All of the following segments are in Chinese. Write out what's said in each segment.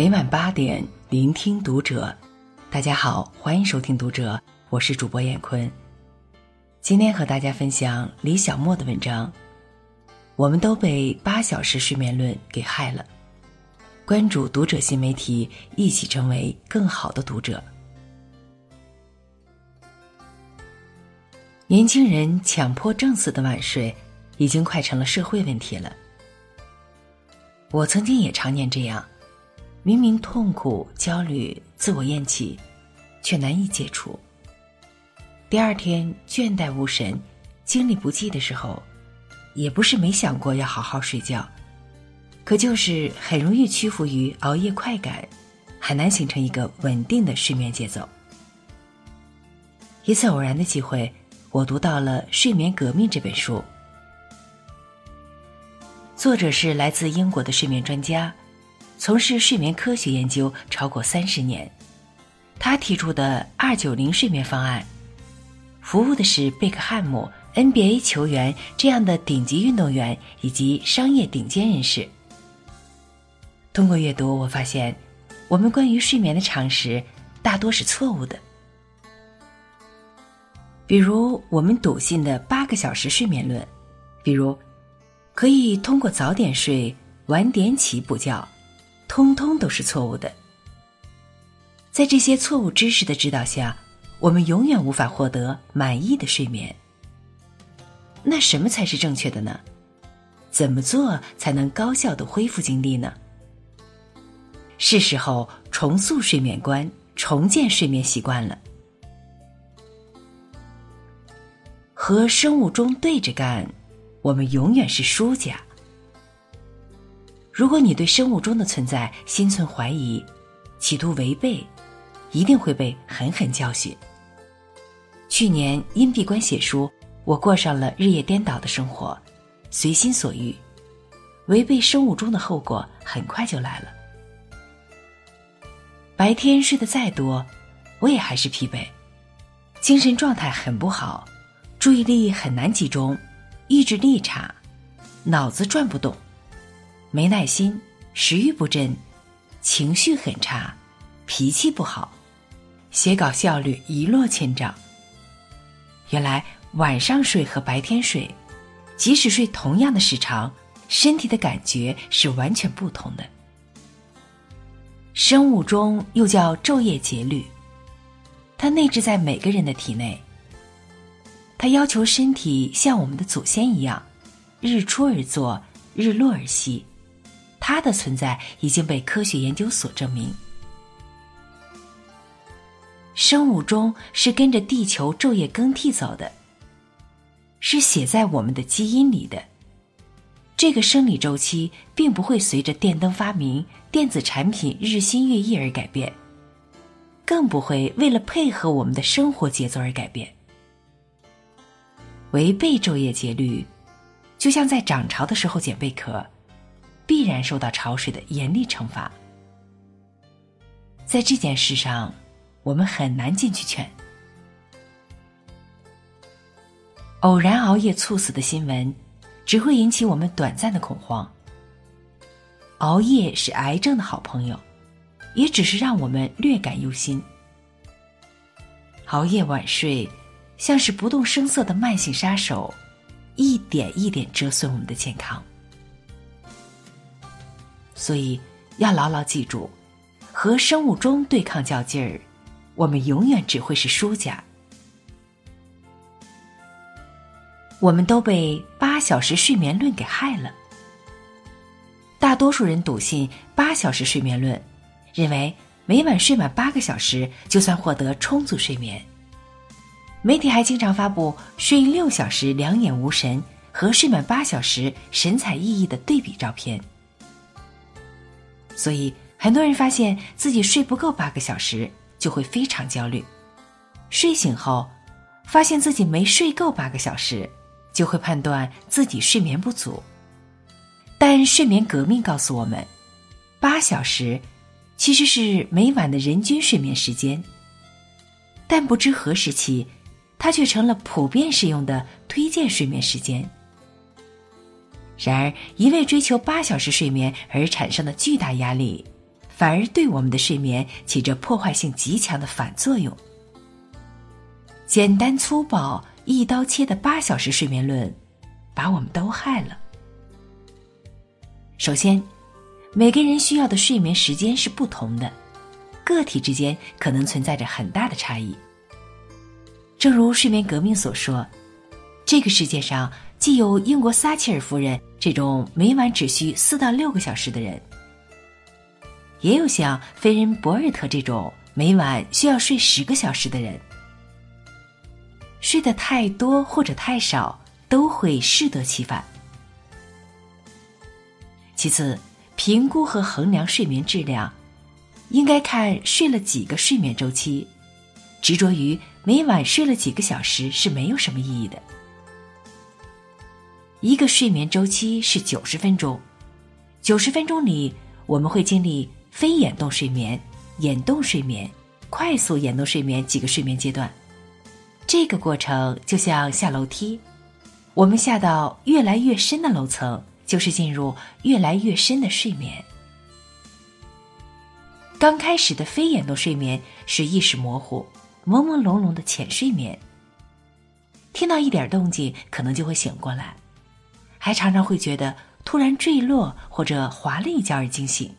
每晚八点，聆听读者。大家好，欢迎收听读者，我是主播闫坤。今天和大家分享李小莫的文章。我们都被八小时睡眠论给害了。关注读者新媒体，一起成为更好的读者。年轻人强迫症似的晚睡，已经快成了社会问题了。我曾经也常年这样。明明痛苦、焦虑、自我厌弃，却难以解除。第二天倦怠无神、精力不济的时候，也不是没想过要好好睡觉，可就是很容易屈服于熬夜快感，很难形成一个稳定的睡眠节奏。一次偶然的机会，我读到了《睡眠革命》这本书，作者是来自英国的睡眠专家。从事睡眠科学研究超过三十年，他提出的二九零睡眠方案，服务的是贝克汉姆、NBA 球员这样的顶级运动员以及商业顶尖人士。通过阅读，我发现，我们关于睡眠的常识大多是错误的。比如，我们笃信的八个小时睡眠论，比如，可以通过早点睡、晚点起补觉。通通都是错误的。在这些错误知识的指导下，我们永远无法获得满意的睡眠。那什么才是正确的呢？怎么做才能高效的恢复精力呢？是时候重塑睡眠观，重建睡眠习惯了。和生物钟对着干，我们永远是输家。如果你对生物钟的存在心存怀疑，企图违背，一定会被狠狠教训。去年因闭关写书，我过上了日夜颠倒的生活，随心所欲，违背生物钟的后果很快就来了。白天睡得再多，我也还是疲惫，精神状态很不好，注意力很难集中，意志力差，脑子转不动。没耐心，食欲不振，情绪很差，脾气不好，写稿效率一落千丈。原来晚上睡和白天睡，即使睡同样的时长，身体的感觉是完全不同的。生物钟又叫昼夜节律，它内置在每个人的体内。它要求身体像我们的祖先一样，日出而作，日落而息。它的存在已经被科学研究所证明。生物钟是跟着地球昼夜更替走的，是写在我们的基因里的。这个生理周期并不会随着电灯发明、电子产品日新月异而改变，更不会为了配合我们的生活节奏而改变。违背昼夜节律，就像在涨潮的时候捡贝壳。必然受到潮水的严厉惩罚。在这件事上，我们很难进去劝。偶然熬夜猝死的新闻，只会引起我们短暂的恐慌。熬夜是癌症的好朋友，也只是让我们略感忧心。熬夜晚睡，像是不动声色的慢性杀手，一点一点折损我们的健康。所以，要牢牢记住，和生物钟对抗较劲儿，我们永远只会是输家。我们都被八小时睡眠论给害了。大多数人笃信八小时睡眠论，认为每晚睡满八个小时就算获得充足睡眠。媒体还经常发布睡六小时两眼无神和睡满八小时神采奕奕的对比照片。所以，很多人发现自己睡不够八个小时，就会非常焦虑；睡醒后，发现自己没睡够八个小时，就会判断自己睡眠不足。但睡眠革命告诉我们，八小时其实是每晚的人均睡眠时间。但不知何时起，它却成了普遍适用的推荐睡眠时间。然而，一味追求八小时睡眠而产生的巨大压力，反而对我们的睡眠起着破坏性极强的反作用。简单粗暴、一刀切的八小时睡眠论，把我们都害了。首先，每个人需要的睡眠时间是不同的，个体之间可能存在着很大的差异。正如睡眠革命所说，这个世界上既有英国撒切尔夫人这种每晚只需四到六个小时的人。也有像菲人博尔特这种每晚需要睡十个小时的人，睡得太多或者太少都会适得其反。其次，评估和衡量睡眠质量，应该看睡了几个睡眠周期，执着于每晚睡了几个小时是没有什么意义的。一个睡眠周期是九十分钟，九十分钟里我们会经历。非眼动睡眠、眼动睡眠、快速眼动睡眠几个睡眠阶段，这个过程就像下楼梯，我们下到越来越深的楼层，就是进入越来越深的睡眠。刚开始的非眼动睡眠是意识模糊、朦朦胧胧的浅睡眠，听到一点动静可能就会醒过来，还常常会觉得突然坠落或者滑了一跤而惊醒。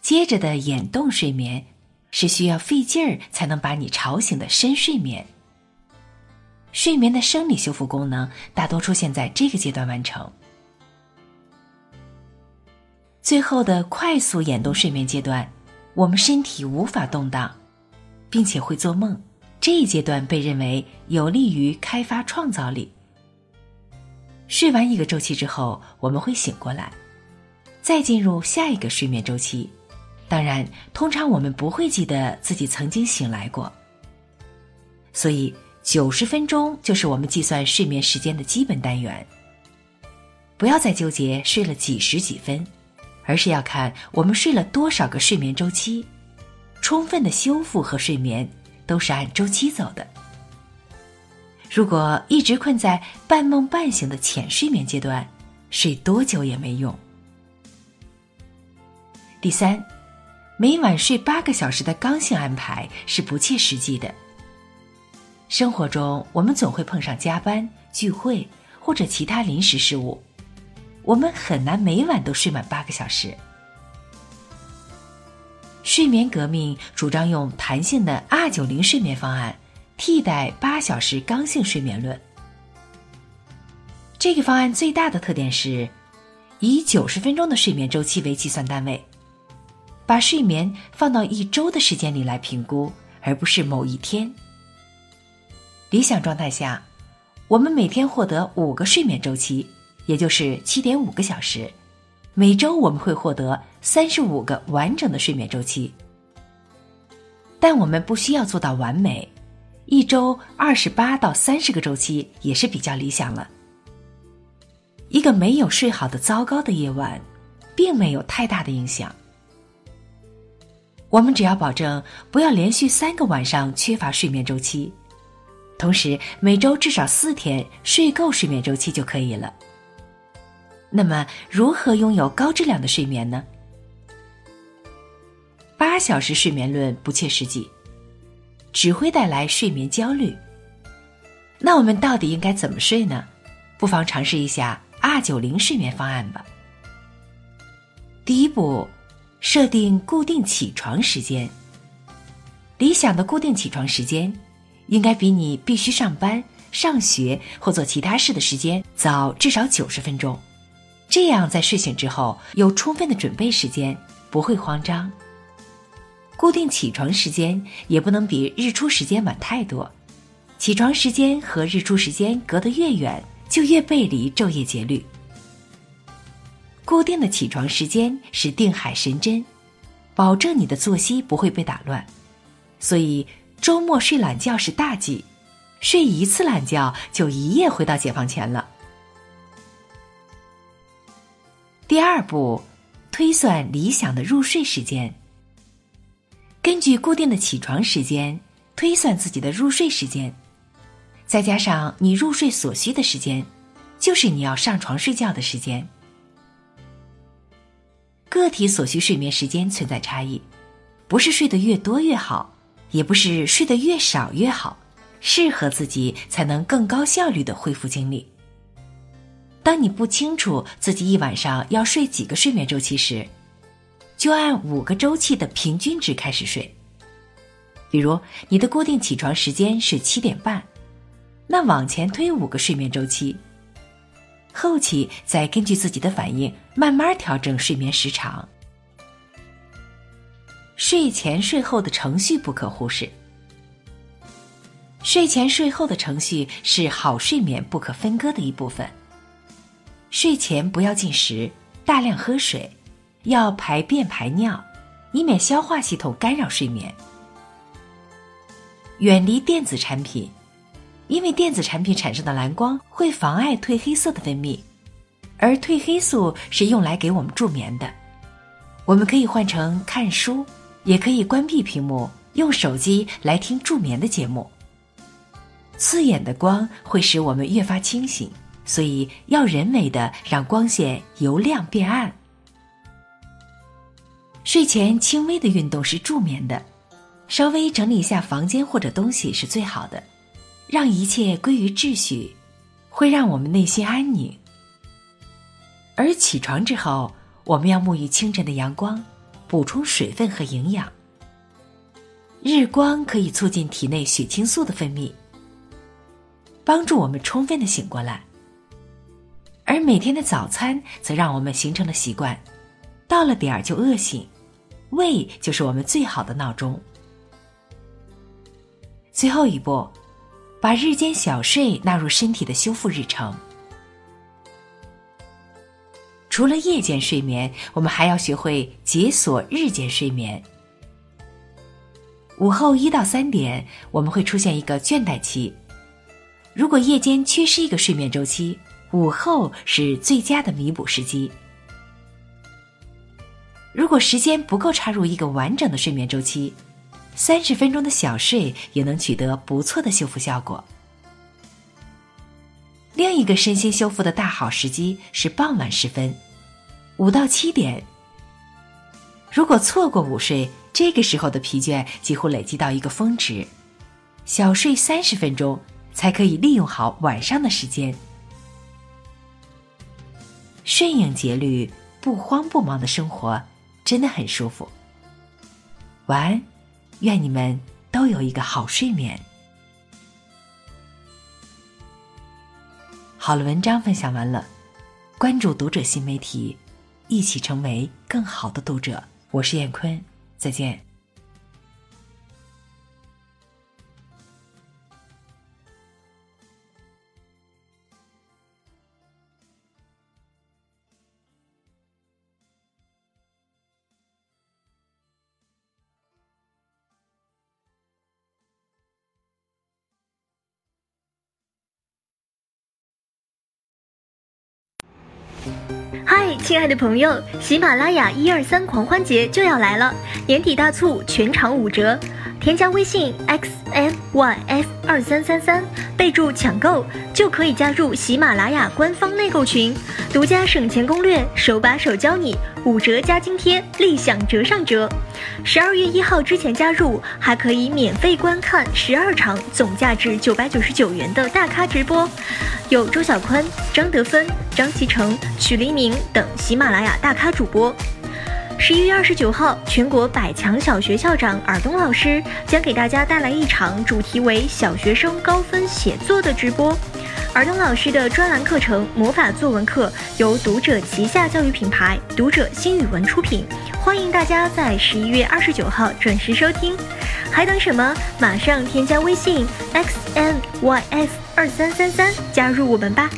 接着的眼动睡眠，是需要费劲儿才能把你吵醒的深睡眠。睡眠的生理修复功能大多出现在这个阶段完成。最后的快速眼动睡眠阶段，我们身体无法动荡，并且会做梦。这一阶段被认为有利于开发创造力。睡完一个周期之后，我们会醒过来，再进入下一个睡眠周期。当然，通常我们不会记得自己曾经醒来过，所以九十分钟就是我们计算睡眠时间的基本单元。不要再纠结睡了几时几分，而是要看我们睡了多少个睡眠周期。充分的修复和睡眠都是按周期走的。如果一直困在半梦半醒的浅睡眠阶段，睡多久也没用。第三。每晚睡八个小时的刚性安排是不切实际的。生活中，我们总会碰上加班、聚会或者其他临时事务，我们很难每晚都睡满八个小时。睡眠革命主张用弹性的 R 九零睡眠方案替代八小时刚性睡眠论。这个方案最大的特点是，以九十分钟的睡眠周期为计算单位。把睡眠放到一周的时间里来评估，而不是某一天。理想状态下，我们每天获得五个睡眠周期，也就是七点五个小时。每周我们会获得三十五个完整的睡眠周期。但我们不需要做到完美，一周二十八到三十个周期也是比较理想了。一个没有睡好的糟糕的夜晚，并没有太大的影响。我们只要保证不要连续三个晚上缺乏睡眠周期，同时每周至少四天睡够睡眠周期就可以了。那么，如何拥有高质量的睡眠呢？八小时睡眠论不切实际，只会带来睡眠焦虑。那我们到底应该怎么睡呢？不妨尝试一下 R 九零睡眠方案吧。第一步。设定固定起床时间。理想的固定起床时间，应该比你必须上班、上学或做其他事的时间早至少九十分钟。这样在睡醒之后有充分的准备时间，不会慌张。固定起床时间也不能比日出时间晚太多。起床时间和日出时间隔得越远，就越背离昼夜节律。固定的起床时间是定海神针，保证你的作息不会被打乱。所以周末睡懒觉是大忌，睡一次懒觉就一夜回到解放前了。第二步，推算理想的入睡时间。根据固定的起床时间推算自己的入睡时间，再加上你入睡所需的时间，就是你要上床睡觉的时间。个体所需睡眠时间存在差异，不是睡得越多越好，也不是睡得越少越好，适合自己才能更高效率的恢复精力。当你不清楚自己一晚上要睡几个睡眠周期时，就按五个周期的平均值开始睡。比如你的固定起床时间是七点半，那往前推五个睡眠周期。后期再根据自己的反应慢慢调整睡眠时长。睡前睡后的程序不可忽视。睡前睡后的程序是好睡眠不可分割的一部分。睡前不要进食，大量喝水，要排便排尿，以免消化系统干扰睡眠。远离电子产品。因为电子产品产生的蓝光会妨碍褪黑色的分泌，而褪黑素是用来给我们助眠的。我们可以换成看书，也可以关闭屏幕，用手机来听助眠的节目。刺眼的光会使我们越发清醒，所以要人为的让光线由亮变暗。睡前轻微的运动是助眠的，稍微整理一下房间或者东西是最好的。让一切归于秩序，会让我们内心安宁。而起床之后，我们要沐浴清晨的阳光，补充水分和营养。日光可以促进体内血清素的分泌，帮助我们充分的醒过来。而每天的早餐则让我们形成了习惯，到了点儿就饿醒，胃就是我们最好的闹钟。最后一步。把日间小睡纳入身体的修复日程。除了夜间睡眠，我们还要学会解锁日间睡眠。午后一到三点，我们会出现一个倦怠期。如果夜间缺失一个睡眠周期，午后是最佳的弥补时机。如果时间不够插入一个完整的睡眠周期。三十分钟的小睡也能取得不错的修复效果。另一个身心修复的大好时机是傍晚时分，五到七点。如果错过午睡，这个时候的疲倦几乎累积到一个峰值，小睡三十分钟才可以利用好晚上的时间。顺应节律、不慌不忙的生活，真的很舒服。晚安。愿你们都有一个好睡眠。好了，文章分享完了，关注读者新媒体，一起成为更好的读者。我是燕坤，再见。嗨，亲爱的朋友，喜马拉雅一二三狂欢节就要来了，年底大促，全场五折。添加微信 x m y f 二三三三，备注抢购，就可以加入喜马拉雅官方内购群，独家省钱攻略，手把手教你，五折加津贴，立享折上折。十二月一号之前加入，还可以免费观看十二场总价值九百九十九元的大咖直播，有周小宽、张德芬、张其成、许黎明等喜马拉雅大咖主播。十一月二十九号，全国百强小学校长尔东老师将给大家带来一场主题为“小学生高分写作”的直播。尔东老师的专栏课程《魔法作文课》由读者旗下教育品牌读者新语文出品，欢迎大家在十一月二十九号准时收听。还等什么？马上添加微信 x n y f 二三三三，加入我们吧！